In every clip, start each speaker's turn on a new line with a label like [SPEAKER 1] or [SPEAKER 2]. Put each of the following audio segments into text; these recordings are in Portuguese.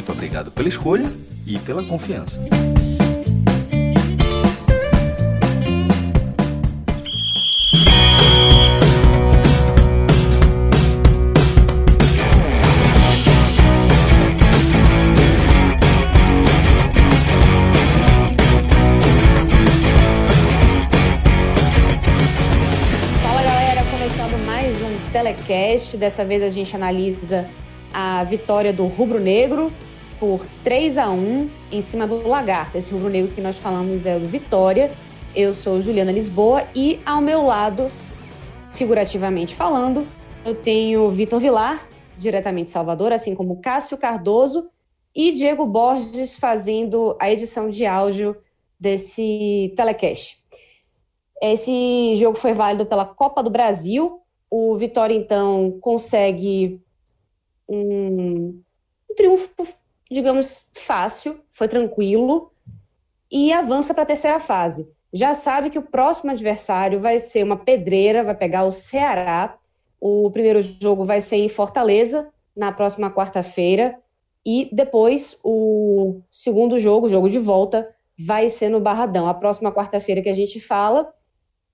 [SPEAKER 1] Muito obrigado pela escolha e pela confiança.
[SPEAKER 2] Telecast. Dessa vez a gente analisa a vitória do Rubro Negro por 3 a 1 em cima do Lagarto. Esse Rubro Negro que nós falamos é o Vitória. Eu sou Juliana Lisboa e ao meu lado, figurativamente falando, eu tenho Vitor Vilar, diretamente de Salvador, assim como Cássio Cardoso e Diego Borges fazendo a edição de áudio desse telecast. Esse jogo foi válido pela Copa do Brasil. O Vitória, então, consegue um, um triunfo, digamos, fácil, foi tranquilo, e avança para a terceira fase. Já sabe que o próximo adversário vai ser uma pedreira, vai pegar o Ceará. O primeiro jogo vai ser em Fortaleza, na próxima quarta-feira, e depois o segundo jogo, jogo de volta, vai ser no Barradão. A próxima quarta-feira que a gente fala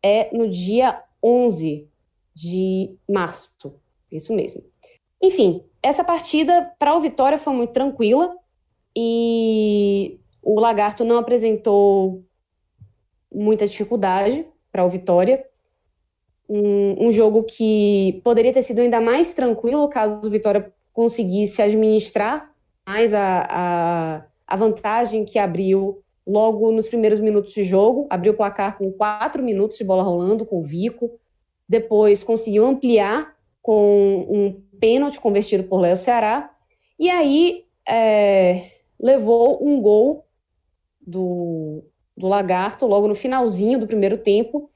[SPEAKER 2] é no dia 11 de março. Isso mesmo. Enfim, essa partida para o Vitória foi muito tranquila e o Lagarto não apresentou muita dificuldade para o Vitória. Um, um, jogo que poderia ter sido ainda mais tranquilo caso o Vitória conseguisse administrar mais a, a, a vantagem que abriu logo nos primeiros minutos de jogo, abriu o placar com quatro minutos de bola rolando com o Vico, depois conseguiu ampliar com um pênalti convertido por Léo Ceará, e aí é, levou um gol do, do Lagarto logo no finalzinho do primeiro tempo,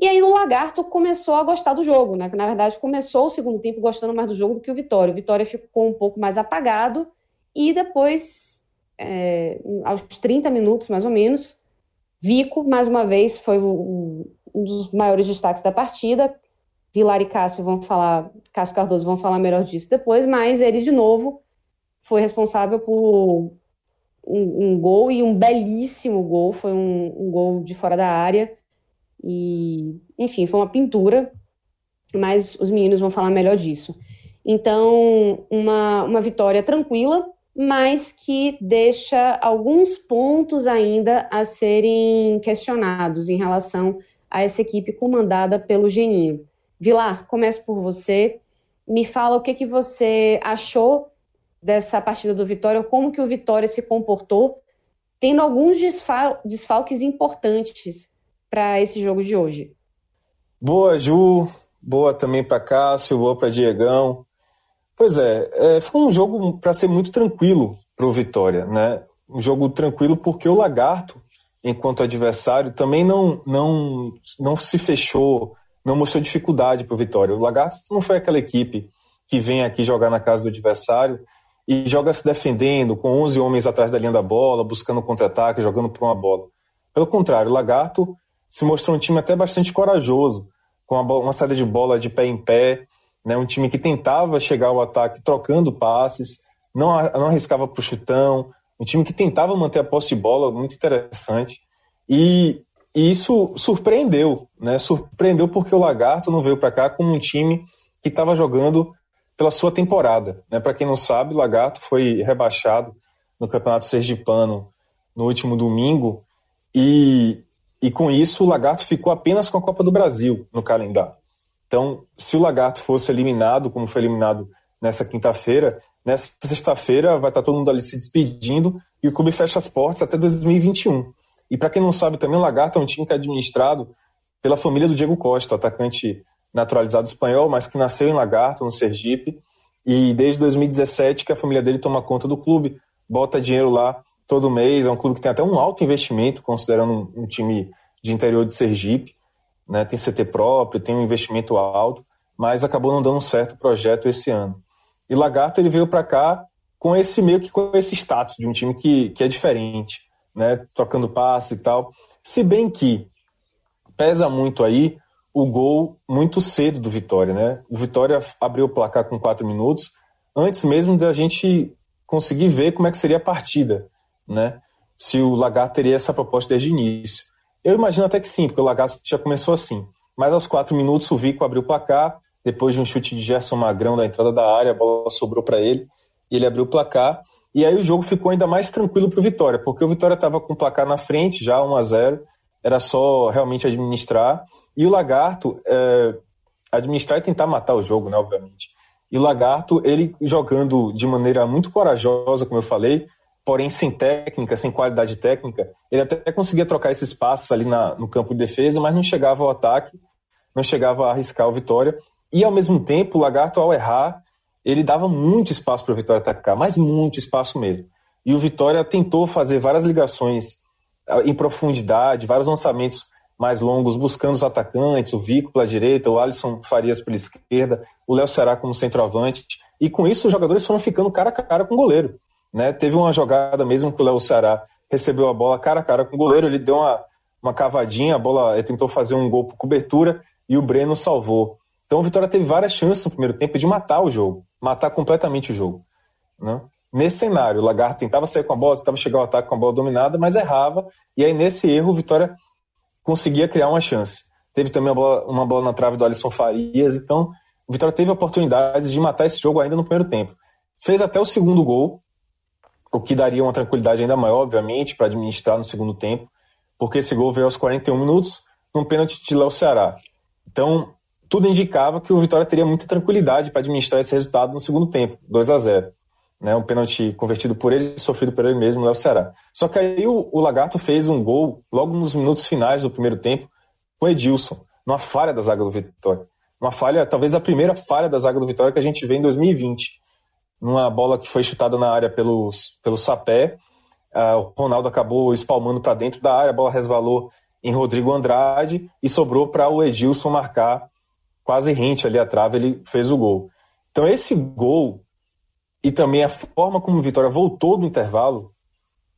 [SPEAKER 2] e aí o Lagarto começou a gostar do jogo, né? Na verdade começou o segundo tempo gostando mais do jogo do que o Vitória. O Vitória ficou um pouco mais apagado e depois é, aos 30 minutos, mais ou menos. Vico, mais uma vez, foi um dos maiores destaques da partida. Vilar e Cássio vão falar, Cássio Cardoso vão falar melhor disso depois, mas ele, de novo, foi responsável por um, um gol e um belíssimo gol. Foi um, um gol de fora da área. E, enfim, foi uma pintura, mas os meninos vão falar melhor disso. Então, uma, uma vitória tranquila, mas que deixa alguns pontos ainda a serem questionados em relação a essa equipe comandada pelo Geninho. Vilar, começo por você. Me fala o que, que você achou dessa partida do Vitória, como que o Vitória se comportou, tendo alguns desfal desfalques importantes para esse jogo de hoje.
[SPEAKER 3] Boa, Ju. Boa também para Cássio, boa para Diegão. Pois é, é foi um jogo para ser muito tranquilo para o Vitória, né? Um jogo tranquilo porque o Lagarto, enquanto adversário, também não, não, não se fechou, não mostrou dificuldade para o Vitória. O Lagarto não foi aquela equipe que vem aqui jogar na casa do adversário e joga se defendendo, com 11 homens atrás da linha da bola, buscando contra-ataque, jogando por uma bola. Pelo contrário, o Lagarto se mostrou um time até bastante corajoso, com uma, saída de bola de pé em pé, né, um time que tentava chegar ao ataque trocando passes, não, não arriscava para o chutão, um time que tentava manter a posse de bola, muito interessante. E, e isso surpreendeu, né? Surpreendeu porque o Lagarto não veio para cá como um time que estava jogando pela sua temporada. Né? Para quem não sabe, o Lagarto foi rebaixado no Campeonato Sergipano no último domingo e, e com isso o Lagarto ficou apenas com a Copa do Brasil no calendário. Então, se o Lagarto fosse eliminado, como foi eliminado nessa quinta-feira, nessa sexta-feira vai estar todo mundo ali se despedindo e o clube fecha as portas até 2021. E para quem não sabe também, o Lagarto é um time que é administrado pela família do Diego Costa, atacante naturalizado espanhol, mas que nasceu em Lagarto, no Sergipe, e desde 2017 que a família dele toma conta do clube. bota dinheiro lá todo mês, é um clube que tem até um alto investimento, considerando um, time de interior de Sergipe, né? tem CT próprio, tem um investimento alto, mas acabou não dando certo o projeto esse ano. E Lagarto ele veio para cá com esse meio que com esse status de um time que, que é diferente, né? Trocando passe e tal. Se bem que pesa muito aí o gol muito cedo do Vitória, né? O Vitória abriu o placar com quatro minutos, antes mesmo da gente conseguir ver como é que seria a partida, né? Se o Lagarto teria essa proposta desde o início. Eu imagino até que sim, porque o Lagarto já começou assim. Mas aos quatro minutos o Vico abriu o placar, depois de um chute de Gerson Magrão da entrada da área, a bola sobrou para ele e ele abriu o placar. E aí o jogo ficou ainda mais tranquilo para o Vitória, porque o Vitória estava com o placar na frente, já 1 a 0 era só realmente administrar. E o Lagarto, é, administrar e tentar matar o jogo, né, obviamente. E o Lagarto, ele jogando de maneira muito corajosa, como eu falei, porém sem técnica, sem qualidade técnica, ele até conseguia trocar esses passos ali na, no campo de defesa, mas não chegava ao ataque, não chegava a arriscar o Vitória. E ao mesmo tempo, o Lagarto, ao errar, ele dava muito espaço para o Vitória atacar, mas muito espaço mesmo. E o Vitória tentou fazer várias ligações ah, em profundidade, vários lançamentos mais longos, buscando os atacantes, o Vico pela direita, o Alisson Farias pela esquerda, o Léo Ceará como centroavante. E com isso os jogadores foram ficando cara a cara com o goleiro. Né? Teve uma jogada mesmo que o Léo Ceará recebeu a bola cara a cara com o goleiro, ele deu uma, uma cavadinha, a bola tentou fazer um gol por cobertura e o Breno salvou. Então o Vitória teve várias chances no primeiro tempo de matar o jogo, matar completamente o jogo. Né? Nesse cenário, o Lagarto tentava sair com a bola, tentava chegar ao ataque com a bola dominada, mas errava, e aí nesse erro o Vitória conseguia criar uma chance. Teve também uma bola, uma bola na trave do Alisson Farias, então o Vitória teve oportunidades de matar esse jogo ainda no primeiro tempo. Fez até o segundo gol, o que daria uma tranquilidade ainda maior, obviamente, para administrar no segundo tempo, porque esse gol veio aos 41 minutos, num pênalti de Léo Ceará. Então, tudo indicava que o Vitória teria muita tranquilidade para administrar esse resultado no segundo tempo, 2 a 0 né, um pênalti convertido por ele, sofrido por ele mesmo, Léo Ceará. Só que aí o, o, Lagarto fez um gol logo nos minutos finais do primeiro tempo com Edilson, numa falha da zaga do Vitória. Uma falha, talvez a primeira falha da zaga do Vitória que a gente vê em 2020. Numa bola que foi chutada na área pelo, pelo Sapé, uh, o Ronaldo acabou espalmando para dentro da área, a bola resvalou em Rodrigo Andrade e sobrou para o Edilson marcar quase rente ali a trave, ele fez o gol. Então esse gol e também a forma como o Vitória voltou do intervalo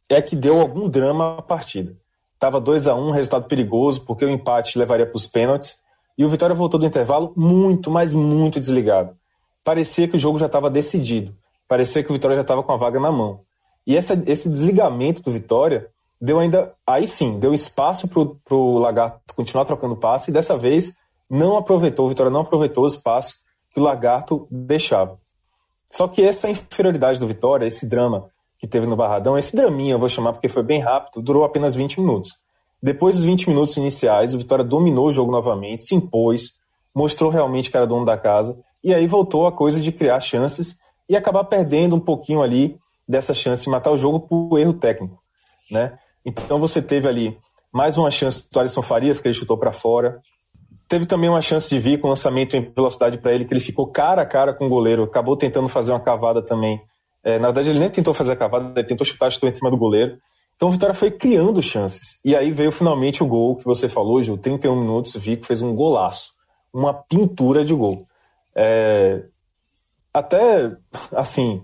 [SPEAKER 3] é que deu algum drama à partida. Tava 2 a 1 um, resultado perigoso, porque o empate levaria para os pênaltis, e o Vitória voltou do intervalo muito, mas muito desligado. Parecia que o jogo já estava decidido, parecia que o Vitória já estava com a vaga na mão. E essa, esse desligamento do Vitória deu ainda, aí sim, deu espaço para o Lagarto continuar trocando passe, e dessa vez não aproveitou, o Vitória não aproveitou o espaço que o Lagarto deixava. Só que essa inferioridade do Vitória, esse drama que teve no Barradão, esse draminha, eu vou chamar porque foi bem rápido, durou apenas 20 minutos. Depois dos 20 minutos iniciais, o Vitória dominou o jogo novamente, se impôs, mostrou realmente que era dono da casa, e aí voltou a coisa de criar chances e acabar perdendo um pouquinho ali dessa chance de matar o jogo por erro técnico. Né? Então você teve ali mais uma chance do Alisson Farias, que ele chutou para fora, Teve também uma chance de vir com lançamento em velocidade para ele, que ele ficou cara a cara com o goleiro, acabou tentando fazer uma cavada também. É, na verdade, ele nem tentou fazer a cavada, ele tentou chutar, chutou em cima do goleiro. Então o Vitória foi criando chances. E aí veio finalmente o gol que você falou, Gil, 31 minutos, Vico fez um golaço. Uma pintura de gol. É... Até, assim,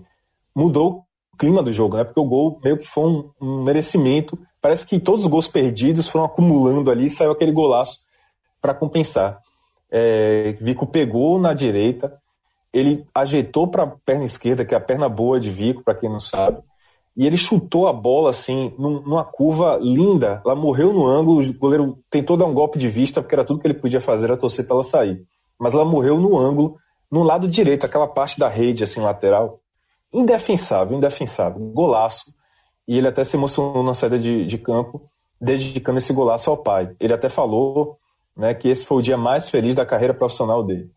[SPEAKER 3] mudou o clima do jogo, né? Porque o gol meio que foi um, um merecimento. Parece que todos os gols perdidos foram acumulando ali e saiu aquele golaço para compensar. É, Vico pegou na direita, ele ajeitou para a perna esquerda, que é a perna boa de Vico, para quem não sabe, e ele chutou a bola assim, numa curva linda. Ela morreu no ângulo, o goleiro tentou dar um golpe de vista, porque era tudo que ele podia fazer, era torcer para ela sair. Mas ela morreu no ângulo, no lado direito, aquela parte da rede assim lateral. Indefensável, indefensável. Golaço. E ele até se emocionou na saída de, de campo, dedicando esse golaço ao pai. Ele até falou né, que esse foi o dia mais feliz da carreira profissional dele.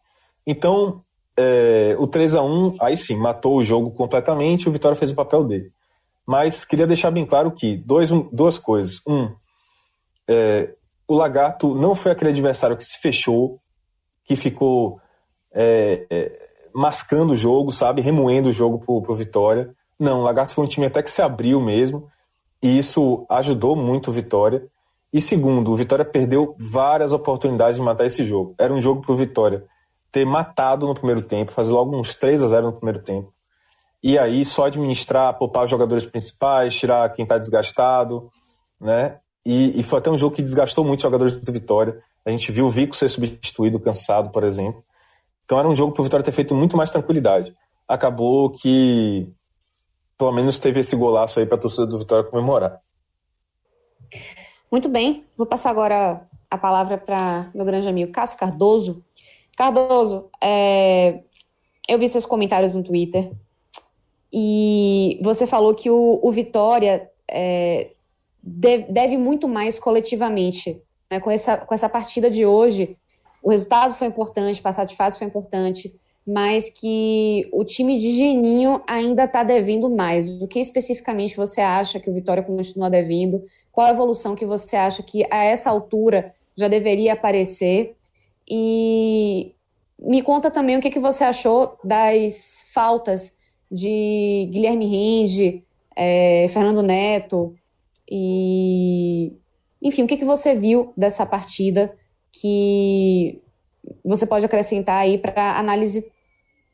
[SPEAKER 3] Então, é, o 3 a 1 aí sim, matou o jogo completamente, o Vitória fez o papel dele. Mas queria deixar bem claro que dois, duas coisas. Um, é, o Lagarto não foi aquele adversário que se fechou, que ficou é, é mascando o jogo, sabe, remoendo o jogo pro, pro Vitória. Não, o Lagarto foi um time até que se abriu mesmo, e isso ajudou muito o Vitória. E segundo, o Vitória perdeu várias oportunidades de matar esse jogo. Era um jogo para o Vitória ter matado no primeiro tempo, fazer logo uns 3 a 0 no primeiro tempo. E aí só administrar, poupar os jogadores principais, tirar quem está desgastado, né? E, e, foi até um jogo que desgastou muito os jogadores do Vitória. A gente viu o Vico ser substituído, cansado, por exemplo. Então era um jogo para o Vitória ter feito muito mais tranquilidade. Acabou que pelo menos teve esse golaço aí para a torcida do Vitória comemorar.
[SPEAKER 2] Muito bem, vou passar agora a palavra para meu grande amigo Cássio Cardoso. Cardoso, é... eu vi seus comentários no Twitter e você falou que o, o Vitória é, deve, deve, muito mais coletivamente. Né? Com, essa, com essa partida de hoje, o resultado foi importante, passar de fase foi importante, mas que o time de Geninho ainda está devendo mais. O que especificamente você acha que o Vitória continua devendo? Qual a evolução que você acha que a essa altura já deveria aparecer? E me conta também o que, que você achou das faltas de Guilherme Rinde, é, Fernando Neto e enfim, o que, que você viu dessa partida que você pode acrescentar aí para análise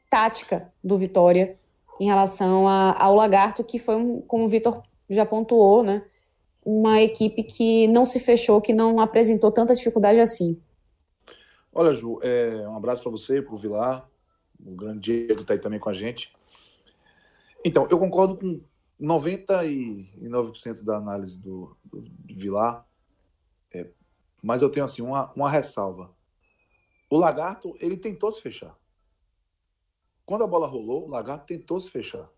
[SPEAKER 2] tática do Vitória em relação a, ao Lagarto, que foi, um, como o Vitor já pontuou, né, uma equipe que não se fechou, que não apresentou tanta dificuldade assim.
[SPEAKER 4] Olha, Ju, é, um abraço para você, para o Vilar, o grande Diego está aí também com a gente. Então, eu concordo com 99% da análise do, do, do Vilar, é, mas eu tenho assim uma, uma ressalva. O Lagarto, ele tentou se fechar. Quando a bola rolou, o Lagarto tentou se fechar.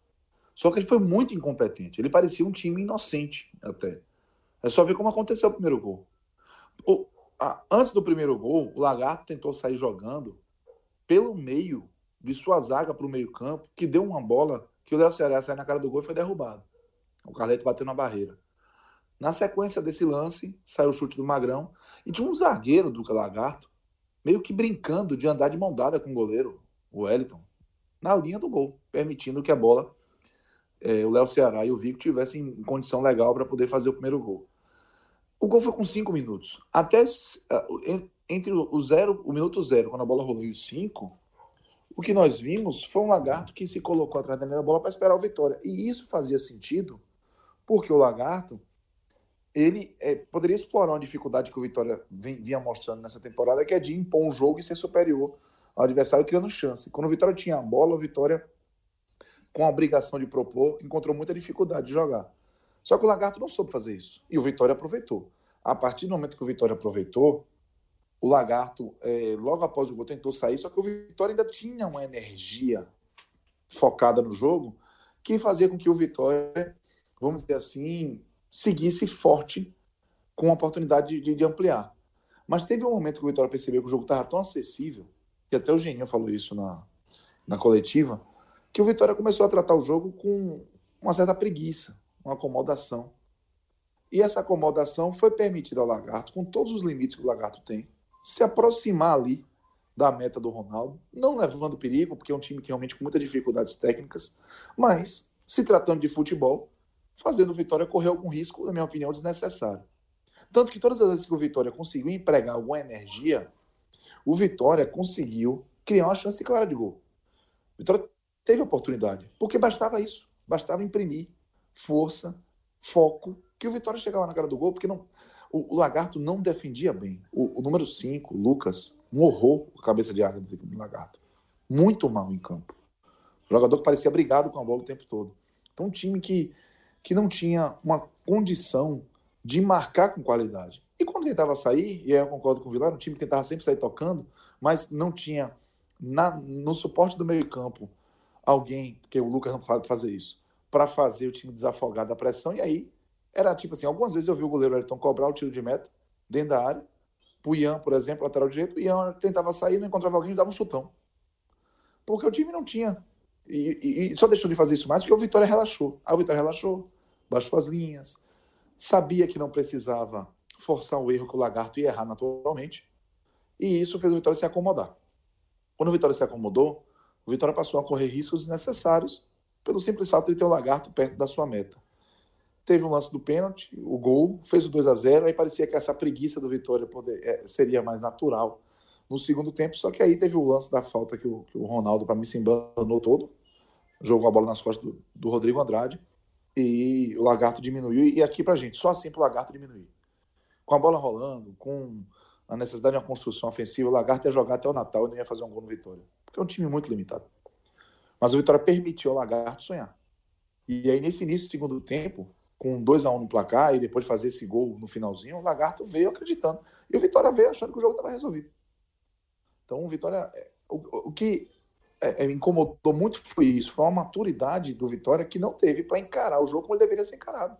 [SPEAKER 4] Só que ele foi muito incompetente. Ele parecia um time inocente até. É só ver como aconteceu o primeiro gol. O, a, antes do primeiro gol, o Lagarto tentou sair jogando pelo meio de sua zaga para o meio campo, que deu uma bola que o Léo Ceará saiu na cara do gol e foi derrubado. O Carleto bateu na barreira. Na sequência desse lance, saiu o chute do Magrão e tinha um zagueiro do Lagarto meio que brincando de andar de mão dada com o goleiro, o Wellington, na linha do gol, permitindo que a bola, é, o Léo Ceará e o Vico tivessem em condição legal para poder fazer o primeiro gol. O gol foi com cinco minutos. Até entre o zero, o minuto zero, quando a bola rolou, e os cinco, o que nós vimos foi um lagarto que se colocou atrás da bola para esperar o Vitória. E isso fazia sentido, porque o lagarto ele é, poderia explorar uma dificuldade que o Vitória vinha mostrando nessa temporada, que é de impor um jogo e ser superior ao adversário, criando chance. Quando o Vitória tinha a bola, o Vitória, com a obrigação de propor, encontrou muita dificuldade de jogar. Só que o Lagarto não soube fazer isso. E o Vitória aproveitou. A partir do momento que o Vitória aproveitou, o Lagarto, é, logo após o gol, tentou sair, só que o Vitória ainda tinha uma energia focada no jogo que fazia com que o Vitória, vamos dizer assim, seguisse forte com a oportunidade de, de ampliar. Mas teve um momento que o Vitória percebeu que o jogo estava tão acessível, e até o Geninho falou isso na, na coletiva, que o Vitória começou a tratar o jogo com uma certa preguiça, uma acomodação. E essa acomodação foi permitida ao Lagarto, com todos os limites que o Lagarto tem, se aproximar ali da meta do Ronaldo, não levando perigo, porque é um time que realmente com muitas dificuldades técnicas, mas se tratando de futebol, fazendo o Vitória correr algum risco, na minha opinião, desnecessário. Tanto que todas as vezes que o Vitória conseguiu empregar alguma energia, o Vitória conseguiu criar uma chance clara de gol. O Vitória teve oportunidade, porque bastava isso, bastava imprimir força, foco, que o Vitória chegava na cara do gol, porque não, o, o Lagarto não defendia bem. O, o número 5, Lucas, um horror a cabeça de área do, Lagarto. Muito mal em campo. O jogador que parecia brigado com a bola o tempo todo. Então, um time que que não tinha uma condição de marcar com qualidade. E quando tentava sair, e aí eu concordo com o Vilar, um time que tentava sempre sair tocando, mas não tinha na, no suporte do meio-campo alguém, porque o Lucas não fazer isso, para fazer o time desafogar da pressão. E aí era tipo assim: algumas vezes eu vi o goleiro Ayrton cobrar o tiro de meta dentro da área. O Ian, por exemplo, lateral direito, o Ian tentava sair, não encontrava alguém e dava um chutão. Porque o time não tinha. E, e, e, só deixou de fazer isso mais porque o Vitória relaxou. Aí o Vitória relaxou, baixou as linhas, sabia que não precisava forçar o erro que o Lagarto ia errar naturalmente, e isso fez o Vitória se acomodar. Quando o Vitória se acomodou, o Vitória passou a correr riscos desnecessários pelo simples fato de ter o Lagarto perto da sua meta. Teve um lance do pênalti, o gol, fez o 2 a 0 aí parecia que essa preguiça do Vitória poder, é, seria mais natural no segundo tempo, só que aí teve o lance da falta que o, que o Ronaldo, para mim, se embanou todo, jogou a bola nas costas do, do Rodrigo Andrade, e o Lagarto diminuiu, e aqui pra gente, só assim pro Lagarto diminuir. Com a bola rolando, com a necessidade de uma construção ofensiva, o Lagarto ia jogar até o Natal e não ia fazer um gol no Vitória. Porque é um time muito limitado. Mas o Vitória permitiu ao Lagarto sonhar. E aí, nesse início do segundo tempo, com 2 a 1 um no placar e depois de fazer esse gol no finalzinho, o Lagarto veio acreditando. E o Vitória veio achando que o jogo estava resolvido. Então, o Vitória. É, o, o que é, é, incomodou muito foi isso. Foi uma maturidade do Vitória que não teve para encarar o jogo como ele deveria ser encarado.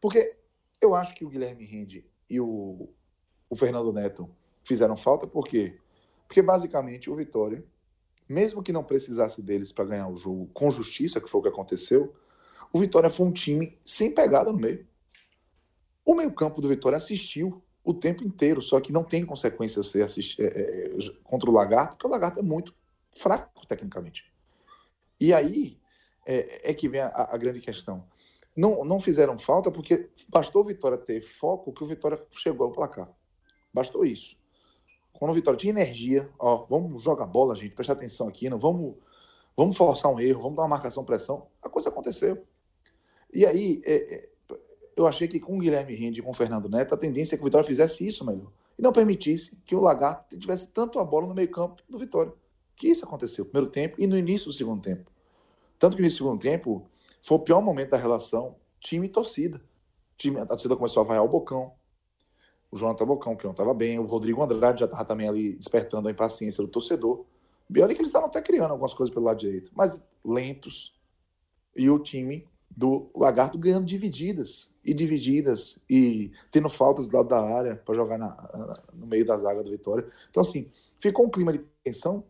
[SPEAKER 4] Porque eu acho que o Guilherme Rende e o, o Fernando Neto fizeram falta, por quê? Porque basicamente o Vitória, mesmo que não precisasse deles para ganhar o jogo com justiça, que foi o que aconteceu, o Vitória foi um time sem pegada no meio. O meio-campo do Vitória assistiu o tempo inteiro, só que não tem consequência você assistir é, é, contra o Lagarto, porque o Lagarto é muito fraco tecnicamente. E aí é, é que vem a, a, grande questão. Não, não fizeram falta porque bastou o Vitória ter foco que o Vitória chegou ao placar. Bastou isso. Quando o Vitória tinha energia, ó, vamos jogar bola, gente, presta atenção aqui, não vamos, vamos forçar um erro, vamos dar uma marcação pressão, a coisa aconteceu. E aí, é, é, eu achei que com o Guilherme Rende e com o Fernando Neto, a tendência é que o Vitória fizesse isso melhor. E não permitisse que o Lagarto tivesse tanto a bola no meio-campo do Vitória. Que isso aconteceu no primeiro tempo e no início do segundo tempo. Tanto que no segundo tempo foi o pior momento da relação time e torcida. Time, a torcida começou a vaiar o Bocão, o Jonathan Bocão, que não estava bem, o Rodrigo Andrade já estava também ali despertando a impaciência do torcedor. E olha que eles estavam até criando algumas coisas pelo lado direito, mas lentos. E o time do Lagarto ganhando divididas e divididas e tendo faltas do lado da área para jogar na, no meio da zaga do Vitória. Então, assim, ficou um clima de tensão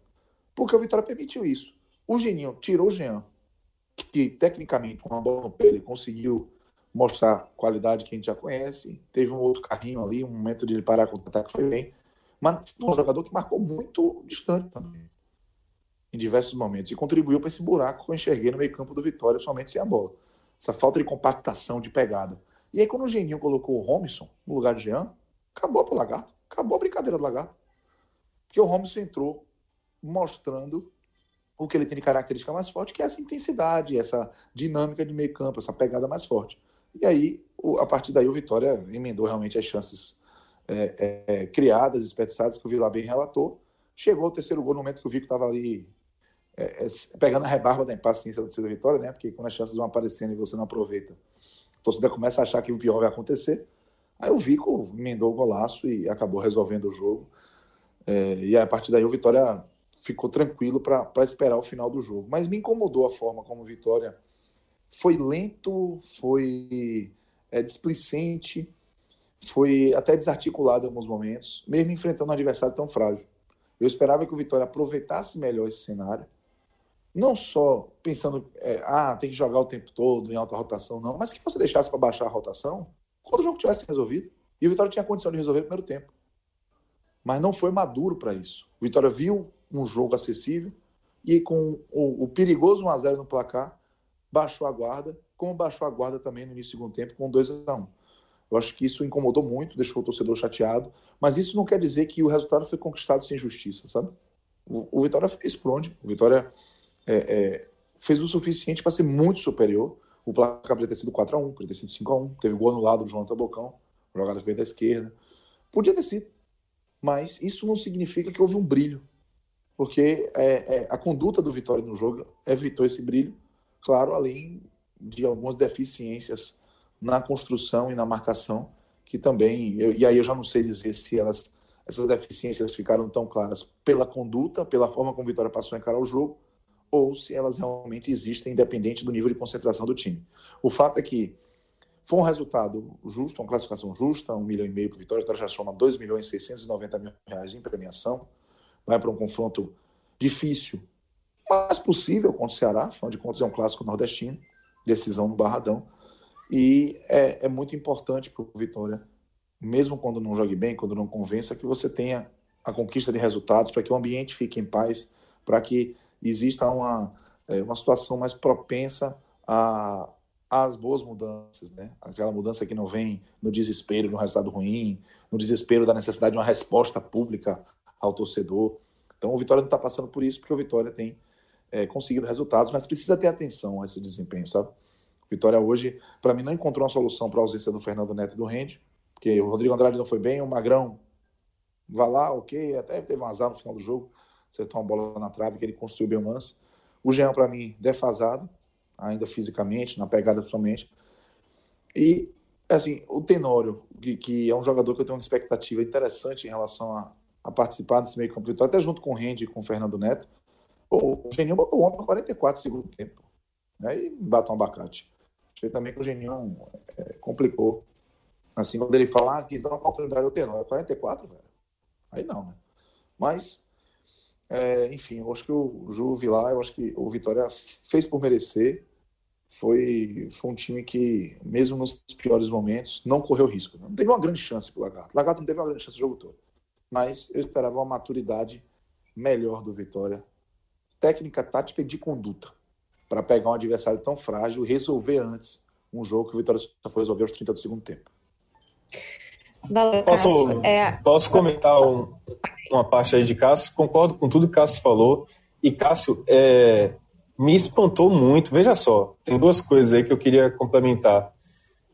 [SPEAKER 4] porque o Vitória permitiu isso. O Geninho tirou o Jean, que tecnicamente, com a bola no pé, ele conseguiu mostrar qualidade que a gente já conhece. Teve um outro carrinho ali, um momento de parar com o ataque foi bem. Mas foi um jogador que marcou muito distante também, em diversos momentos, e contribuiu para esse buraco que eu enxerguei no meio campo do Vitória, somente sem a bola. Essa falta de compactação, de pegada. E aí, quando o Geninho colocou o Romisson no lugar de Jean, acabou pro Lagarto. Acabou a brincadeira do Lagarto. Porque o Romisson entrou mostrando o que ele tem de característica mais forte, que é essa intensidade, essa dinâmica de meio campo, essa pegada mais forte. E aí, a partir daí, o Vitória emendou realmente as chances é, é, criadas, desperdiçadas, que o Vila bem relatou. Chegou o terceiro gol no momento que o Vico estava ali é, é, pegando a rebarba da impaciência do torcida Vitória, né? Porque quando as chances vão aparecendo e você não aproveita, a torcida começa a achar que o pior vai acontecer. Aí o Vico emendou o golaço e acabou resolvendo o jogo. É, e a partir daí o Vitória ficou tranquilo para esperar o final do jogo. Mas me incomodou a forma como o Vitória foi lento, foi é, displicente, foi até desarticulado em alguns momentos, mesmo enfrentando um adversário tão frágil. Eu esperava que o Vitória aproveitasse melhor esse cenário, não só pensando, é, ah, tem que jogar o tempo todo em alta rotação, não, mas que você deixasse para baixar a rotação quando o jogo tivesse resolvido. E o Vitória tinha condição de resolver no primeiro tempo. Mas não foi maduro para isso. O Vitória viu um jogo acessível e com o, o perigoso 1x0 no placar, baixou a guarda, como baixou a guarda também no início do segundo tempo com 2 a 1 Eu acho que isso incomodou muito, deixou o torcedor chateado, mas isso não quer dizer que o resultado foi conquistado sem justiça, sabe? O, o Vitória fez por onde? O Vitória é, é, fez o suficiente para ser muito superior. O placar poderia ter sido 4x1, poderia ter sido 5x1, teve gol anulado do João Tabocão, jogada que veio da esquerda. Podia ter sido. Mas isso não significa que houve um brilho. Porque é, é a conduta do Vitória no jogo evitou esse brilho claro, além de algumas deficiências na construção e na marcação, que também, eu, e aí eu já não sei dizer se elas, essas deficiências ficaram tão claras pela conduta, pela forma como Vitória passou a encarar o jogo, ou se elas realmente existem, independente do nível de concentração do time. O fato é que foi um resultado justo, uma classificação justa, um milhão e meio para o Vitória, já soma 2 milhões e 690 mil reais em premiação, vai para um confronto difícil mais possível contra o Ceará, afinal de contas é um clássico nordestino, decisão no Barradão. E é, é muito importante para o Vitória, mesmo quando não jogue bem, quando não convença, que você tenha a conquista de resultados, para que o ambiente fique em paz, para que exista uma, é, uma situação mais propensa a, às boas mudanças, né? Aquela mudança que não vem no desespero de um resultado ruim, no desespero da necessidade de uma resposta pública ao torcedor. Então o Vitória não está passando por isso, porque o Vitória tem é, conseguido resultados, mas precisa ter atenção a esse desempenho, sabe? Vitória hoje, para mim, não encontrou uma solução para a ausência do Fernando Neto e do Rende, porque o Rodrigo Andrade não foi bem, o Magrão vai lá, ok, até teve um azar no final do jogo, acertou uma bola na trave que ele construiu bem o lance. O Jean, para mim, defasado, ainda fisicamente, na pegada somente. E, assim, o Tenório, que, que, é um jogador que eu tenho uma expectativa interessante em relação a, a participar desse meio campo vitória, até junto com o Rende e com o Fernando Neto. Pô, o Geninho botou ontem 44 segundo tempo. Né, e bate um abacate. Achei também que o Geninho é, complicou. Assim, quando ele fala, ah, quis dar uma oportunidade ao Tenório. 44, velho. Aí não, né? Mas, é, enfim, eu acho que o Ju Vilar, eu acho que o Vitória fez por merecer foi, foi um time que, mesmo nos piores momentos, não correu risco. Não teve uma grande chance para o Lagarto. O Lagarto não teve uma grande chance o jogo todo. Mas eu esperava uma maturidade melhor do Vitória, técnica, tática e de conduta, para pegar um adversário tão frágil e resolver antes um jogo que o Vitória só foi resolver aos 30 do segundo tempo.
[SPEAKER 3] Valeu, posso, é... posso comentar um, uma parte aí de Cássio? Concordo com tudo que Cássio falou. E Cássio, é, me espantou muito. Veja só, tem duas coisas aí que eu queria complementar.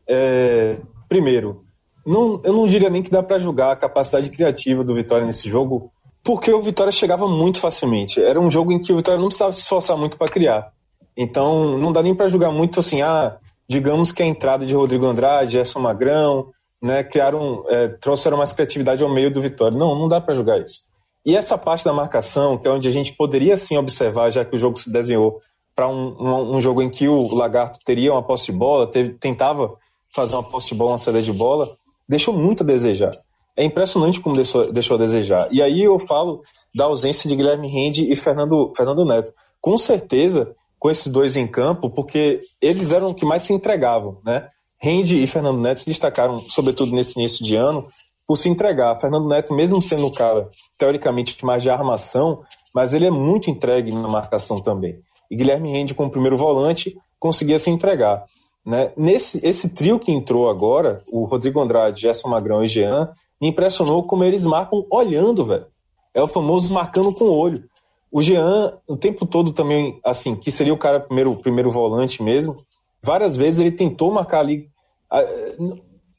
[SPEAKER 3] É, primeiro, não, eu não diria nem que dá para julgar a capacidade criativa do Vitória nesse jogo, porque o Vitória chegava muito facilmente. Era um jogo em que o Vitória não precisava se esforçar muito para criar. Então, não dá nem para julgar muito assim, ah, digamos que a entrada de Rodrigo Andrade, Gerson Magrão, né, criaram, é, trouxeram mais criatividade ao meio do Vitória. Não, não dá para julgar isso. E essa parte da marcação, que é onde a gente poderia sim observar, já que o jogo se desenhou para um, um, um, jogo em que o Lagarto teria uma posse de bola, teve, tentava fazer uma posse de bola, uma saída de bola, deixou muito a desejar. É impressionante como deixou, deixou a desejar. E aí eu falo da ausência de Guilherme Rende e Fernando, Fernando Neto. Com certeza, com esses dois em campo, porque eles eram os que mais se entregavam, né? Rende e Fernando Neto se destacaram, sobretudo nesse início de ano, por se entregar. Fernando Neto, mesmo sendo o cara, teoricamente, mais de armação, mas ele é muito entregue na marcação também. E Guilherme Rende, como primeiro volante, conseguia se entregar. Né? Nesse esse trio que entrou agora, o Rodrigo Andrade, Gerson Magrão e Jean, me impressionou como eles marcam olhando, velho. É o famoso marcando com o olho. O Jean, o tempo todo também, assim, que seria o cara primeiro, primeiro volante mesmo, várias vezes ele tentou marcar ali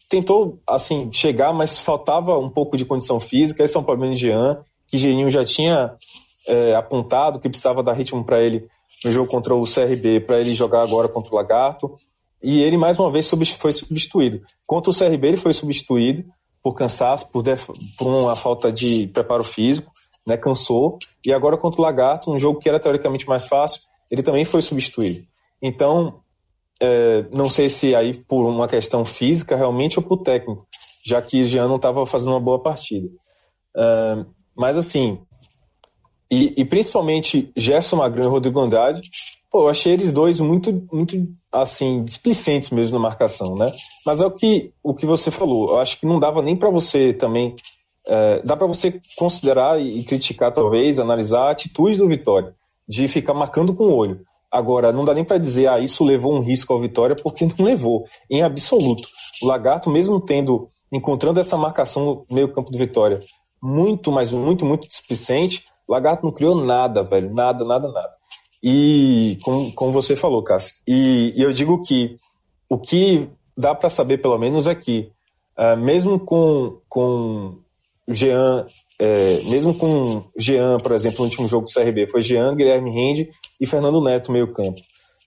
[SPEAKER 3] tentou, assim, chegar, mas faltava um pouco de condição física. Esse é um problema de Jean, que Geninho já tinha é, apontado que precisava dar ritmo para ele no jogo contra o CRB, para ele jogar agora contra o Lagarto. E ele, mais uma vez, foi substituído. Contra o CRB, ele foi substituído por cansaço, por, por uma falta de preparo físico, né, cansou. E agora contra o Lagarto, um jogo que era teoricamente mais fácil, ele também foi substituído. Então, é, não sei se aí por uma questão física realmente ou por técnico, já que Jean não estava fazendo uma boa partida. É, mas assim, e, e, principalmente Gerson Magrão e Rodrigo Andrade, pô, eu achei eles dois muito, muito assim, displicentes mesmo na marcação, né? Mas é o que, o que você falou, eu acho que não dava nem para você também, é, dá para você considerar e criticar talvez, analisar a atitude do Vitória, de ficar marcando com o olho. Agora, não dá nem para dizer, ah, isso levou um risco ao Vitória, porque não levou, em absoluto. O Lagarto, mesmo tendo, encontrando essa marcação no meio campo do Vitória, muito, mas muito, muito displicente, o Lagarto não criou nada, velho, nada, nada, nada. E, como, como você falou, Cássio, e, e eu digo que o que dá para saber, pelo menos, é que, uh, mesmo com, com Jean é, mesmo com Jean, por exemplo, no último jogo do CRB, foi Jean, Guilherme Rende e Fernando Neto meio campo.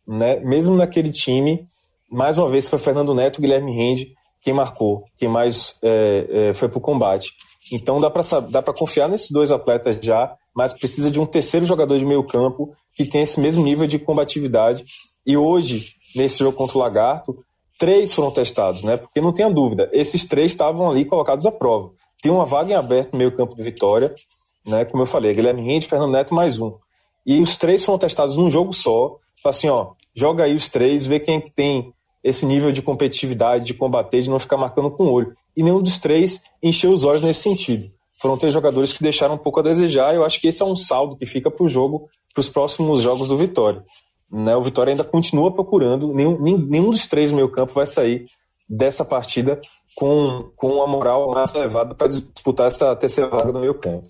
[SPEAKER 3] Né? Mesmo naquele time, mais uma vez foi Fernando Neto e Guilherme Rende quem marcou, quem mais é, é, foi para o combate. Então dá para confiar nesses dois atletas já, mas precisa de um terceiro jogador de meio campo que tenha esse mesmo nível de combatividade. E hoje, nesse jogo contra o Lagarto, três foram testados, né? Porque não tenha dúvida, esses três estavam ali colocados à prova tem uma vaga em aberto no meio campo do Vitória, né? Como eu falei, Guilherme Rende, Fernando Neto mais um. E os três foram testados num jogo só. Assim, ó, joga aí os três, vê quem é que tem esse nível de competitividade, de combater, de não ficar marcando com o olho. E nenhum dos três encheu os olhos nesse sentido. Foram três jogadores que deixaram um pouco a desejar. E eu acho que esse é um saldo que fica para o jogo para os próximos jogos do Vitória. Né? O Vitória ainda continua procurando, nenhum, nenhum dos três do meio campo vai sair dessa partida com, com a moral mais elevada para disputar essa terceira vaga do meio campo.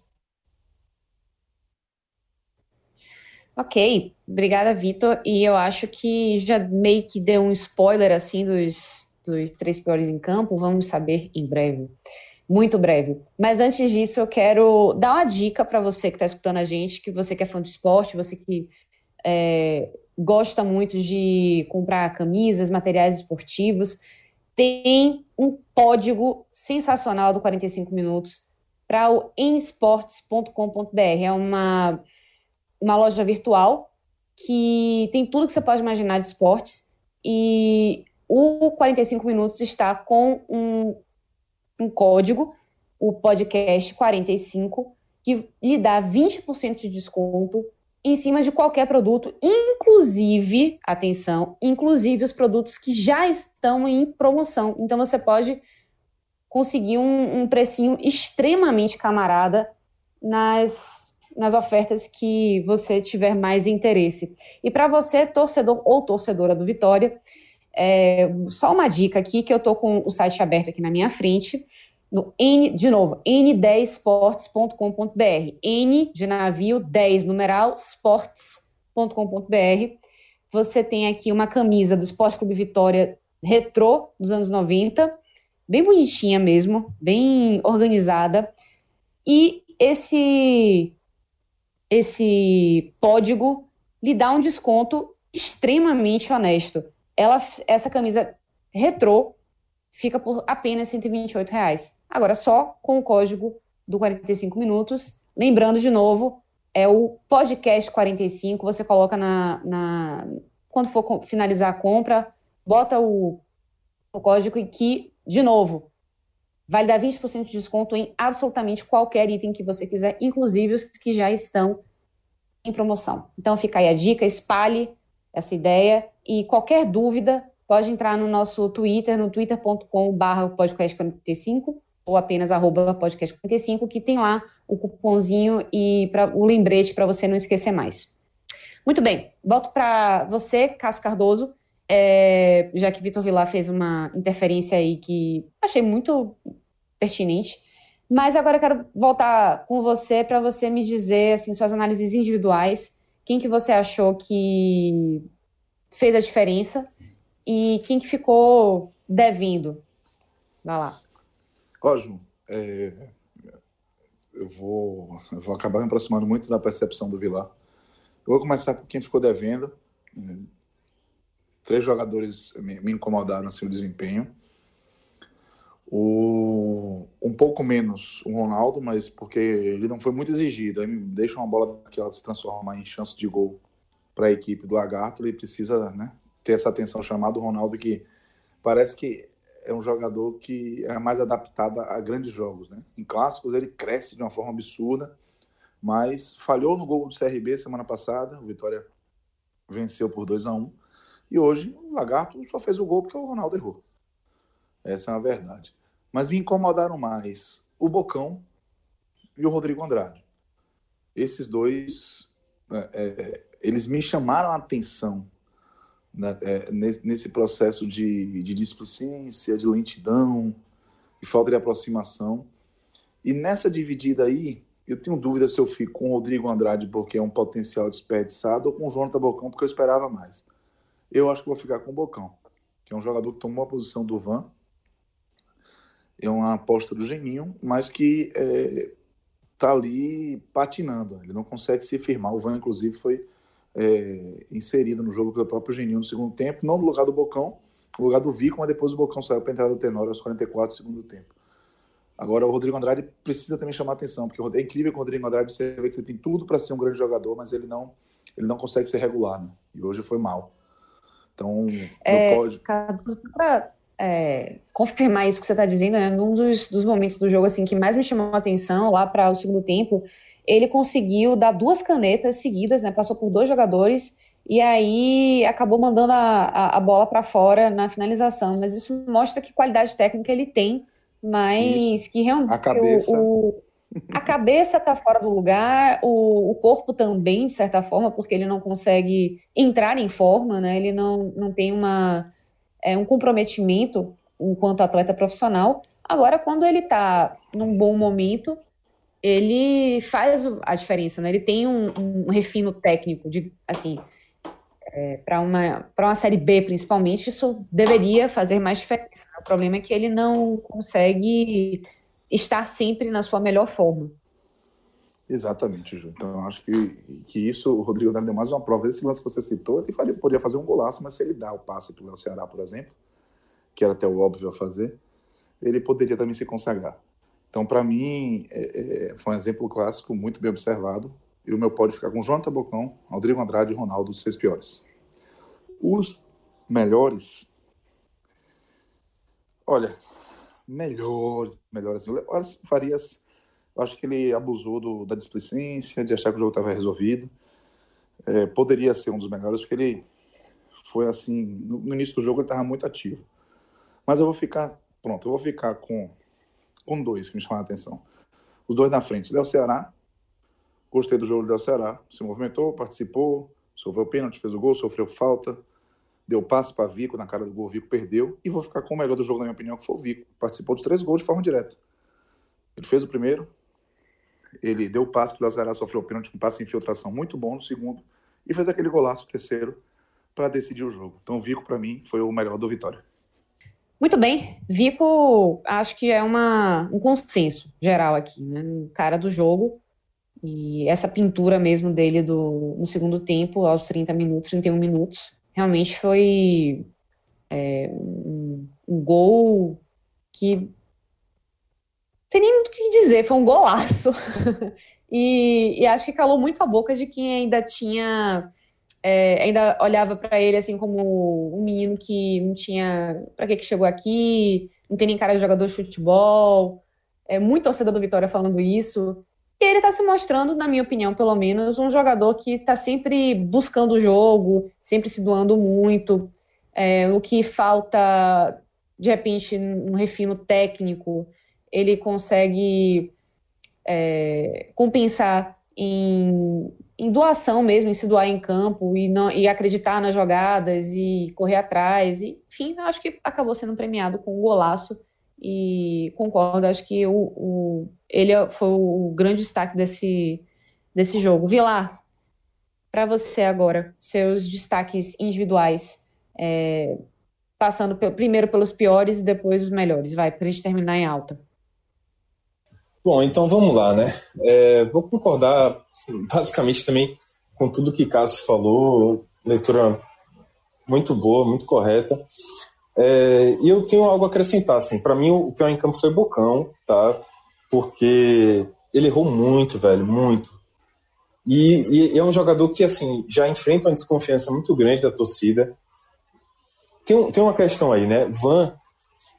[SPEAKER 2] Ok, obrigada, Vitor. E eu acho que já meio que deu um spoiler assim dos, dos três piores em campo. Vamos saber em breve, muito breve. Mas antes disso, eu quero dar uma dica para você que está escutando a gente, que você que é fã de esporte, você que é, gosta muito de comprar camisas, materiais esportivos, tem um código sensacional do 45 minutos para o esportes.com.br. É uma uma loja virtual que tem tudo que você pode imaginar de esportes e o 45 Minutos está com um, um código, o podcast 45, que lhe dá 20% de desconto em cima de qualquer produto, inclusive, atenção, inclusive os produtos que já estão em promoção. Então você pode conseguir um, um precinho extremamente camarada nas nas ofertas que você tiver mais interesse. E para você, torcedor ou torcedora do Vitória, é, só uma dica aqui, que eu estou com o site aberto aqui na minha frente, no N, de novo, n10sports.com.br. N de navio, 10 numeral, sports.com.br. Você tem aqui uma camisa do Esporte Clube Vitória retrô dos anos 90, bem bonitinha mesmo, bem organizada. E esse esse código lhe dá um desconto extremamente honesto. Ela, essa camisa retrô fica por apenas 128 reais. Agora, só com o código do 45 minutos. Lembrando de novo, é o podcast 45. Você coloca na. na quando for finalizar a compra, bota o, o código e que, de novo, vai dar 20% de desconto em absolutamente qualquer item que você quiser, inclusive os que já estão em promoção. Então fica aí a dica, espalhe essa ideia e qualquer dúvida pode entrar no nosso Twitter, no twitter.com.br podcast45 ou apenas arroba podcast45, que tem lá o cupomzinho e pra, o lembrete para você não esquecer mais. Muito bem, volto para você, Cássio Cardoso, é, já que Vitor Vilar fez uma interferência aí que achei muito pertinente. Mas agora eu quero voltar com você para você me dizer assim suas análises individuais, quem que você achou que fez a diferença e quem que ficou devendo. Vai lá.
[SPEAKER 4] Ju, é, eu, vou, eu vou acabar me aproximando muito da percepção do Vilar. Eu vou começar com quem ficou devendo. Três jogadores me, me incomodaram assim, o desempenho. O, um pouco menos o Ronaldo, mas porque ele não foi muito exigido. Aí deixa uma bola que ela se transformar em chance de gol para a equipe do Lagarto, ele precisa né, ter essa atenção chamada o Ronaldo, que parece que é um jogador que é mais adaptado a grandes jogos. Né? Em clássicos ele cresce de uma forma absurda, mas falhou no gol do CRB semana passada, o Vitória venceu por 2 a 1 e hoje o Lagarto só fez o gol porque o Ronaldo errou. Essa é uma verdade. Mas me incomodaram mais o Bocão e o Rodrigo Andrade. Esses dois, é, é, eles me chamaram a atenção né, é, nesse processo de, de displicência, de lentidão, de falta de aproximação. E nessa dividida aí, eu tenho dúvida se eu fico com o Rodrigo Andrade porque é um potencial desperdiçado ou com o Jonathan Bocão porque eu esperava mais. Eu acho que vou ficar com o Bocão, que é um jogador que tomou a posição do Van é uma aposta do Geninho, mas que está é, ali patinando. Ele não consegue se firmar. O Van, inclusive, foi é, inserido no jogo pelo próprio Geninho no segundo tempo, não no lugar do Bocão, no lugar do Vico, mas depois o Bocão saiu para entrar do Tenório aos 44 do segundo tempo. Agora, o Rodrigo Andrade precisa também chamar atenção, porque é incrível que o Rodrigo Andrade você vê que ele tem tudo para ser um grande jogador, mas ele não, ele não consegue ser regular, né? E hoje foi mal. Então, é, não pode.
[SPEAKER 2] Para é, confirmar isso que você está dizendo, né? Num dos, dos, momentos do jogo assim que mais me chamou a atenção lá para o segundo tempo, ele conseguiu dar duas canetas seguidas, né? Passou por dois jogadores e aí acabou mandando a, a, a bola para fora na finalização. Mas isso mostra que qualidade técnica ele tem, mas isso. que realmente
[SPEAKER 4] a cabeça,
[SPEAKER 2] o, a cabeça está fora do lugar, o, o, corpo também, de certa forma, porque ele não consegue entrar em forma, né? Ele não, não tem uma, é, um comprometimento enquanto atleta profissional. Agora, quando ele está num bom momento, ele faz a diferença, né? Ele tem um, um refino técnico, de, assim, é, para uma, uma série B, principalmente, isso deveria fazer mais diferença. O problema é que ele não consegue estar sempre na sua melhor forma.
[SPEAKER 4] Exatamente, Ju. Então, acho que, que isso, o Rodrigo deu mais uma prova. Esse lance que você citou, ele faria, poderia fazer um golaço, mas se ele dá o passe para o Ceará, por exemplo, que era até o óbvio a fazer, ele poderia também se consagrar. Então, para mim, é, é, foi um exemplo clássico, muito bem observado. E o meu pode ficar com Jonathan Bocão, Rodrigo Andrade e Ronaldo, os seis piores. Os melhores. Olha, melhores, melhores. Olhas Farias, eu acho que ele abusou do, da displicência, de achar que o jogo estava resolvido. É, poderia ser um dos melhores, porque ele foi assim. No, no início do jogo ele estava muito ativo. Mas eu vou ficar. Pronto, eu vou ficar com com dois que me chamaram a atenção. Os dois na frente. Del Ceará, gostei do jogo do Del Ceará. Se movimentou, participou, sofreu pênalti, fez o gol, sofreu falta, deu passe para Vico na cara do gol, Vico perdeu. E vou ficar com o melhor do jogo, na minha opinião, que foi o Vico. Participou dos três gols de forma direta. Ele fez o primeiro, ele deu passe para o Del Ceará, sofreu pênalti com passe em infiltração muito bom no segundo, e fez aquele golaço, o terceiro, para decidir o jogo. Então o Vico, para mim, foi o melhor do Vitória.
[SPEAKER 2] Muito bem, Vico acho que é uma, um consenso geral aqui, né? O cara do jogo. E essa pintura mesmo dele do, no segundo tempo, aos 30 minutos, 31 minutos, realmente foi é, um, um, gol que. Tem nem muito o que dizer, foi um golaço. e, e acho que calou muito a boca de quem ainda tinha é, ainda olhava para ele assim como um menino que não tinha para que que chegou aqui, não tem nem cara de jogador de futebol. É muito torcedor do Vitória falando isso. E ele está se mostrando, na minha opinião, pelo menos, um jogador que está sempre buscando o jogo, sempre se doando muito. É, o que falta, de repente, um refino técnico, ele consegue é, compensar em em doação mesmo, em se doar em campo e, não, e acreditar nas jogadas e correr atrás. E, enfim, acho que acabou sendo premiado com um golaço e concordo, acho que o, o, ele foi o grande destaque desse, desse jogo. Vilar, para você agora, seus destaques individuais, é, passando primeiro pelos piores e depois os melhores, vai, para a gente terminar em alta.
[SPEAKER 3] Bom, então vamos lá, né? É, vou concordar basicamente também com tudo que Cássio falou, leitura muito boa, muito correta. É, e eu tenho algo a acrescentar, assim, para mim o pior em campo foi Bocão, tá? Porque ele errou muito, velho, muito. E, e, é um jogador que, assim, já enfrenta uma desconfiança muito grande da torcida. Tem, tem uma questão aí, né? Van,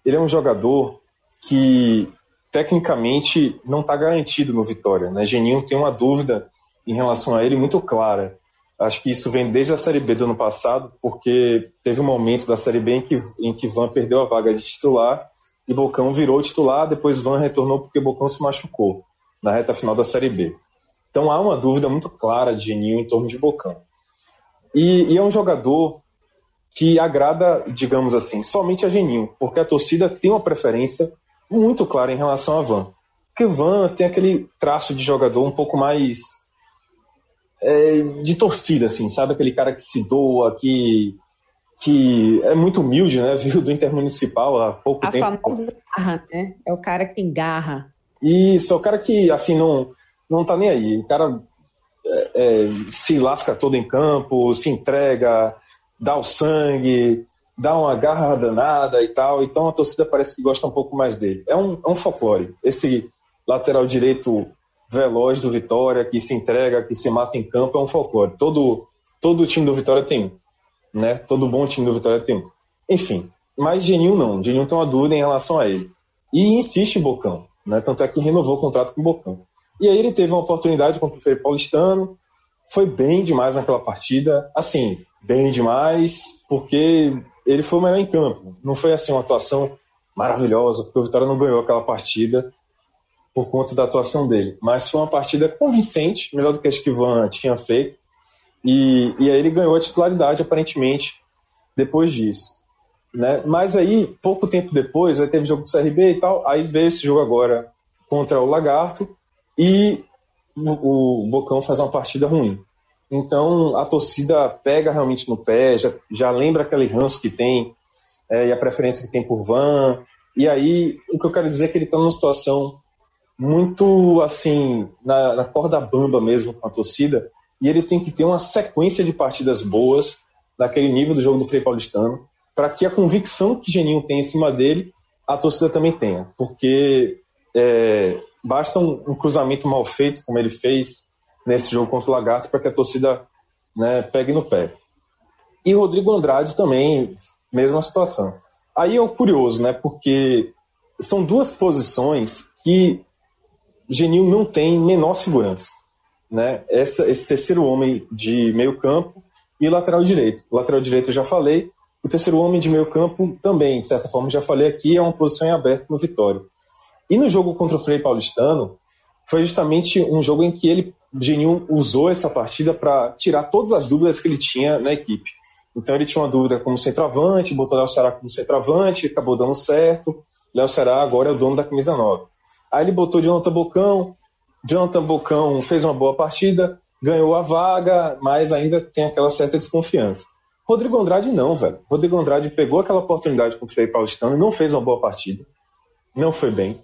[SPEAKER 3] ele é um jogador que tecnicamente não está garantido no Vitória, né? Geninho tem uma dúvida em relação a ele muito clara. Acho que isso vem desde a Série B do ano passado, porque teve um momento da Série B em que, em que Van perdeu a vaga de titular e Bocão virou titular, depois Van retornou porque Bocão se machucou na reta final da Série B. Então há uma dúvida muito clara de Geninho em torno de Bocão. E, e é um jogador que agrada, digamos assim, somente a Geninho, porque a torcida tem uma preferência muito clara em relação a Van. Porque Van tem aquele traço de jogador um pouco mais é, de torcida, assim, sabe? Aquele cara que se doa, que, que é muito humilde, né? Viu do Intermunicipal há pouco
[SPEAKER 2] a
[SPEAKER 3] tempo.
[SPEAKER 2] A famosa garra, né? É o cara que tem garra.
[SPEAKER 3] Isso, é o cara que, assim, não, não tá nem aí. O cara é, é, se lasca todo em campo, se entrega, dá o sangue, dá uma garra danada e tal. Então a torcida parece que gosta um pouco mais dele. É um, é um folclore. Esse lateral direito veloz do Vitória, que se entrega, que se mata em campo, é um folclore. Todo, todo time do Vitória tem um. Né? Todo bom time do Vitória tem um. Enfim, mas Geninho não. Geninho tem uma dúvida em relação a ele. E insiste em Bocão. Né? Tanto é que renovou o contrato com o Bocão. E aí ele teve uma oportunidade contra o Freire Paulistano, foi bem demais naquela partida. Assim, bem demais, porque ele foi o melhor em campo. Não foi assim uma atuação maravilhosa, porque o Vitória não ganhou aquela partida por conta da atuação dele. Mas foi uma partida convincente, melhor do que a que Van tinha feito. E, e aí ele ganhou a titularidade, aparentemente, depois disso. Né? Mas aí, pouco tempo depois, aí teve jogo do CRB e tal, aí veio esse jogo agora contra o Lagarto e o, o Bocão faz uma partida ruim. Então a torcida pega realmente no pé, já, já lembra aquele ranço que tem é, e a preferência que tem por Van. E aí o que eu quero dizer é que ele está numa situação muito assim, na, na corda bamba mesmo com a torcida, e ele tem que ter uma sequência de partidas boas, naquele nível do jogo do Frei Paulistano, para que a convicção que Geninho tem em cima dele, a torcida também tenha. Porque é, basta um, um, cruzamento mal feito, como ele fez nesse jogo contra o Lagarto, para que a torcida né, pegue no pé. E Rodrigo Andrade também, mesma situação. Aí é curioso, né? Porque são duas posições que Genil não tem menor segurança. Né? Essa, esse terceiro homem de meio campo e lateral direito. Lateral direito eu já falei, o terceiro homem de meio campo também, de certa forma, já falei aqui, é uma posição em aberto no Vitória. E no jogo contra o Frei Paulistano, foi justamente um jogo em que ele, Geninho, usou essa partida para tirar todas as dúvidas que ele tinha na equipe. Então ele tinha uma dúvida como centroavante, botou Léo Ceará como centroavante, acabou dando certo. Léo Ceará agora é o dono da camisa 9. Aí ele botou Jonathan Bocão, Jonathan Bocão fez uma boa partida, ganhou a vaga, mas ainda tem aquela certa desconfiança. Rodrigo Andrade não, velho. Rodrigo Andrade pegou aquela oportunidade contra o Frei Paulistano e não fez uma boa partida. Não foi bem.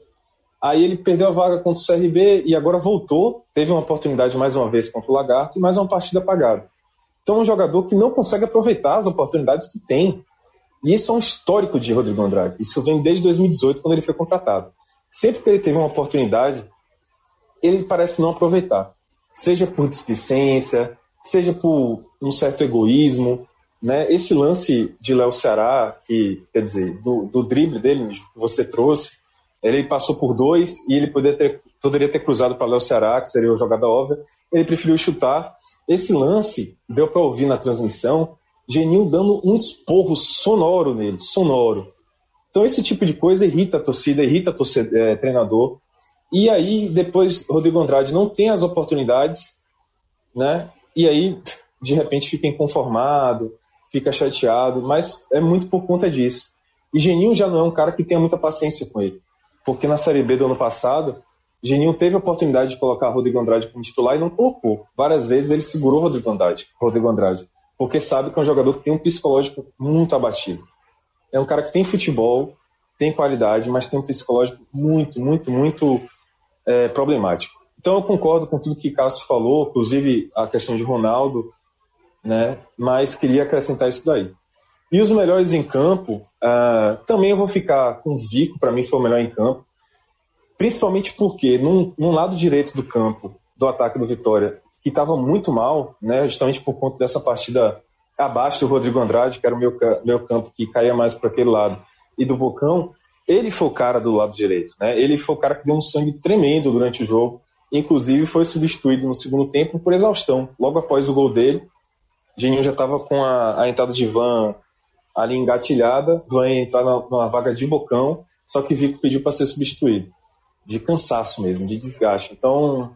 [SPEAKER 3] Aí ele perdeu a vaga contra o CRB e agora voltou, teve uma oportunidade mais uma vez contra o Lagarto e mais uma partida apagada. Então é um jogador que não consegue aproveitar as oportunidades que tem. E isso é um histórico de Rodrigo Andrade. Isso vem desde 2018, quando ele foi contratado. Sempre que ele teve uma oportunidade, ele parece não aproveitar. Seja por displicência, seja por um certo egoísmo, né? Esse lance de Léo Ceará, que quer dizer, do, do drible dele que você trouxe, ele passou por dois e ele poderia ter, poderia ter cruzado para Léo Ceará, que seria a jogada óbvia. Ele preferiu chutar. Esse lance deu para ouvir na transmissão, Genil dando um esporro sonoro nele, sonoro. Então esse tipo de coisa irrita a torcida, irrita o é, treinador. E aí depois Rodrigo Andrade não tem as oportunidades, né? E aí de repente fica inconformado, fica chateado, mas é muito por conta disso. E Geninho já não é um cara que tenha muita paciência com ele, porque na Série B do ano passado, Geninho teve a oportunidade de colocar Rodrigo Andrade como titular e não colocou. Várias vezes ele segurou Rodrigo Andrade, Rodrigo Andrade, porque sabe que é um jogador que tem um psicológico muito abatido. É um cara que tem futebol, tem qualidade, mas tem um psicológico muito, muito, muito é, problemático. Então eu concordo com tudo que Cássio falou, inclusive a questão de Ronaldo, né? Mas queria acrescentar isso daí. E os melhores em campo, uh, também eu vou ficar com o Vico, para mim foi o melhor em campo. Principalmente porque, num, num lado direito do campo, do ataque do Vitória, que estava muito mal, né, justamente por conta dessa partida abaixo do Rodrigo Andrade, que era o meu, meu campo que caía mais para aquele lado, e do Bocão, ele foi o cara do lado direito. Né? Ele foi o cara que deu um sangue tremendo durante o jogo, inclusive foi substituído no segundo tempo por exaustão. Logo após o gol dele, Geninho já estava com a, a, entrada de Van ali engatilhada, Van ia entrar numa vaga de bocão, só que Vico pediu para ser substituído. De cansaço mesmo, de desgaste. Então,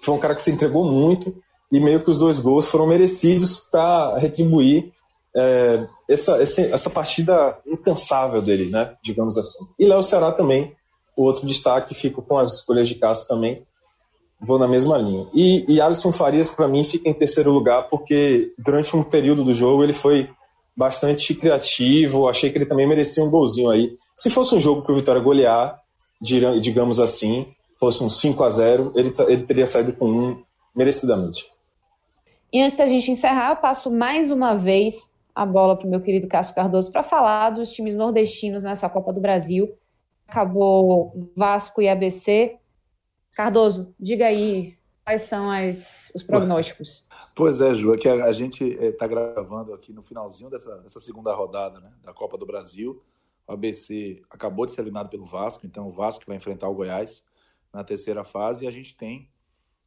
[SPEAKER 3] foi um cara que se entregou muito e meio que os dois gols foram merecidos para retribuir é, essa, essa partida incansável dele, né? Digamos assim. E Léo Ceará também, o outro destaque, fico com as escolhas de Cássio também vou na mesma linha. E, e Alisson Farias, para mim, fica em terceiro lugar, porque durante um período do jogo ele foi bastante criativo. Achei que ele também merecia um golzinho aí. Se fosse um jogo para o Vitória golear, digamos assim, fosse um 5 a 0 ele, ele teria saído com um merecidamente.
[SPEAKER 2] E antes da gente encerrar, eu passo mais uma vez a bola para o meu querido Cássio Cardoso para falar dos times nordestinos nessa Copa do Brasil. Acabou Vasco e ABC. Cardoso, diga aí quais são as, os prognósticos.
[SPEAKER 4] Pois é, Ju, é que a, gente está eh, gravando aqui no finalzinho dessa, dessa segunda rodada né, da Copa do Brasil. O ABC acabou de ser eliminado pelo Vasco, então o Vasco vai enfrentar o Goiás na terceira fase. E a gente tem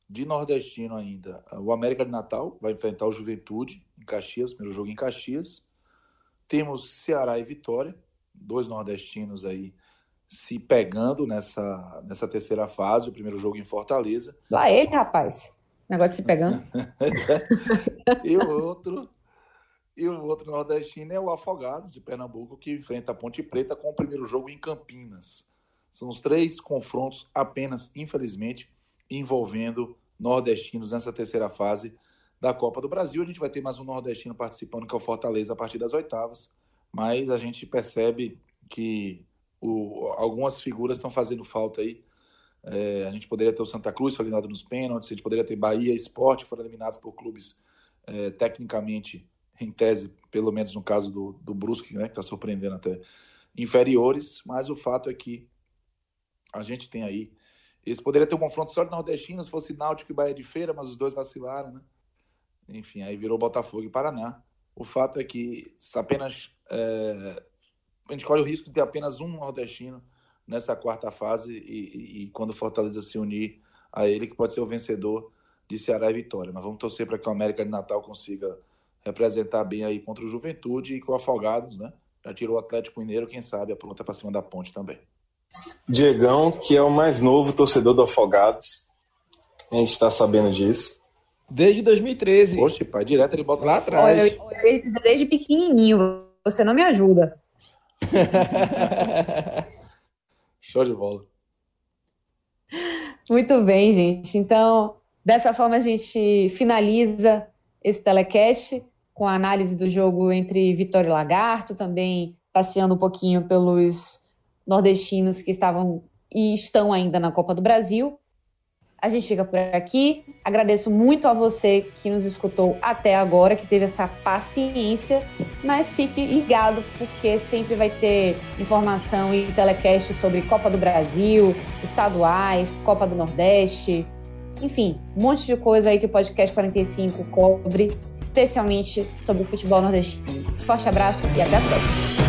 [SPEAKER 4] de nordestino ainda o América de Natal, vai enfrentar o Juventude em Caxias, primeiro jogo em Caxias. Temos Ceará e Vitória, dois nordestinos aí se pegando nessa, nessa terceira fase, o primeiro jogo em Fortaleza.
[SPEAKER 2] Lá ele, rapaz. Negócio de se pegando.
[SPEAKER 4] e o outro e o outro nordestino é o Afogados de Pernambuco, que enfrenta a Ponte Preta com o primeiro jogo em Campinas. São os três confrontos apenas, infelizmente, envolvendo nordestinos nessa terceira fase da Copa do Brasil. A gente vai ter mais um nordestino participando, que é o Fortaleza, a partir das oitavas. Mas a gente percebe que o, algumas figuras estão fazendo falta aí. É, a gente poderia ter o Santa Cruz, foi eliminado nos pênaltis, a gente poderia ter Bahia e Esporte, foram eliminados por clubes é, tecnicamente, em tese, pelo menos no caso do, do Brusque, né, que está surpreendendo até, inferiores, mas o fato é que a gente tem aí. Esse poderia ter um confronto só de nordestinos, fosse Náutico e Bahia de Feira, mas os dois vacilaram, né? Enfim, aí virou Botafogo e Paraná. O fato é que apenas é, a gente corre o risco de ter apenas um nordestino nessa quarta fase e, e, e quando o Fortaleza se unir a ele, que pode ser o vencedor de Ceará e Vitória. Mas vamos torcer para que o América de Natal consiga representar bem aí contra o Juventude e com o Afogados, né? Já tirou o Atlético Mineiro, quem sabe apronta para cima da ponte também.
[SPEAKER 3] Diegão, que é o mais novo torcedor do Afogados. A gente está sabendo disso.
[SPEAKER 5] Desde 2013.
[SPEAKER 4] Poxa, pai, direto ele bota
[SPEAKER 5] lá atrás.
[SPEAKER 2] Olha, eu, desde pequenininho. Você não me ajuda.
[SPEAKER 4] Show de bola.
[SPEAKER 2] Muito bem, gente. Então, dessa forma a gente finaliza esse telecast com a análise do jogo entre Vitória e Lagarto, também passeando um pouquinho pelos nordestinos que estavam e estão ainda na Copa do Brasil. A gente fica por aqui. Agradeço muito a você que nos escutou até agora, que teve essa paciência, mas fique ligado porque sempre vai ter informação e telecast sobre Copa do Brasil, estaduais, Copa do Nordeste, enfim, um monte de coisa aí que o podcast 45 cobre, especialmente sobre o futebol nordestino. Forte abraço e até a próxima.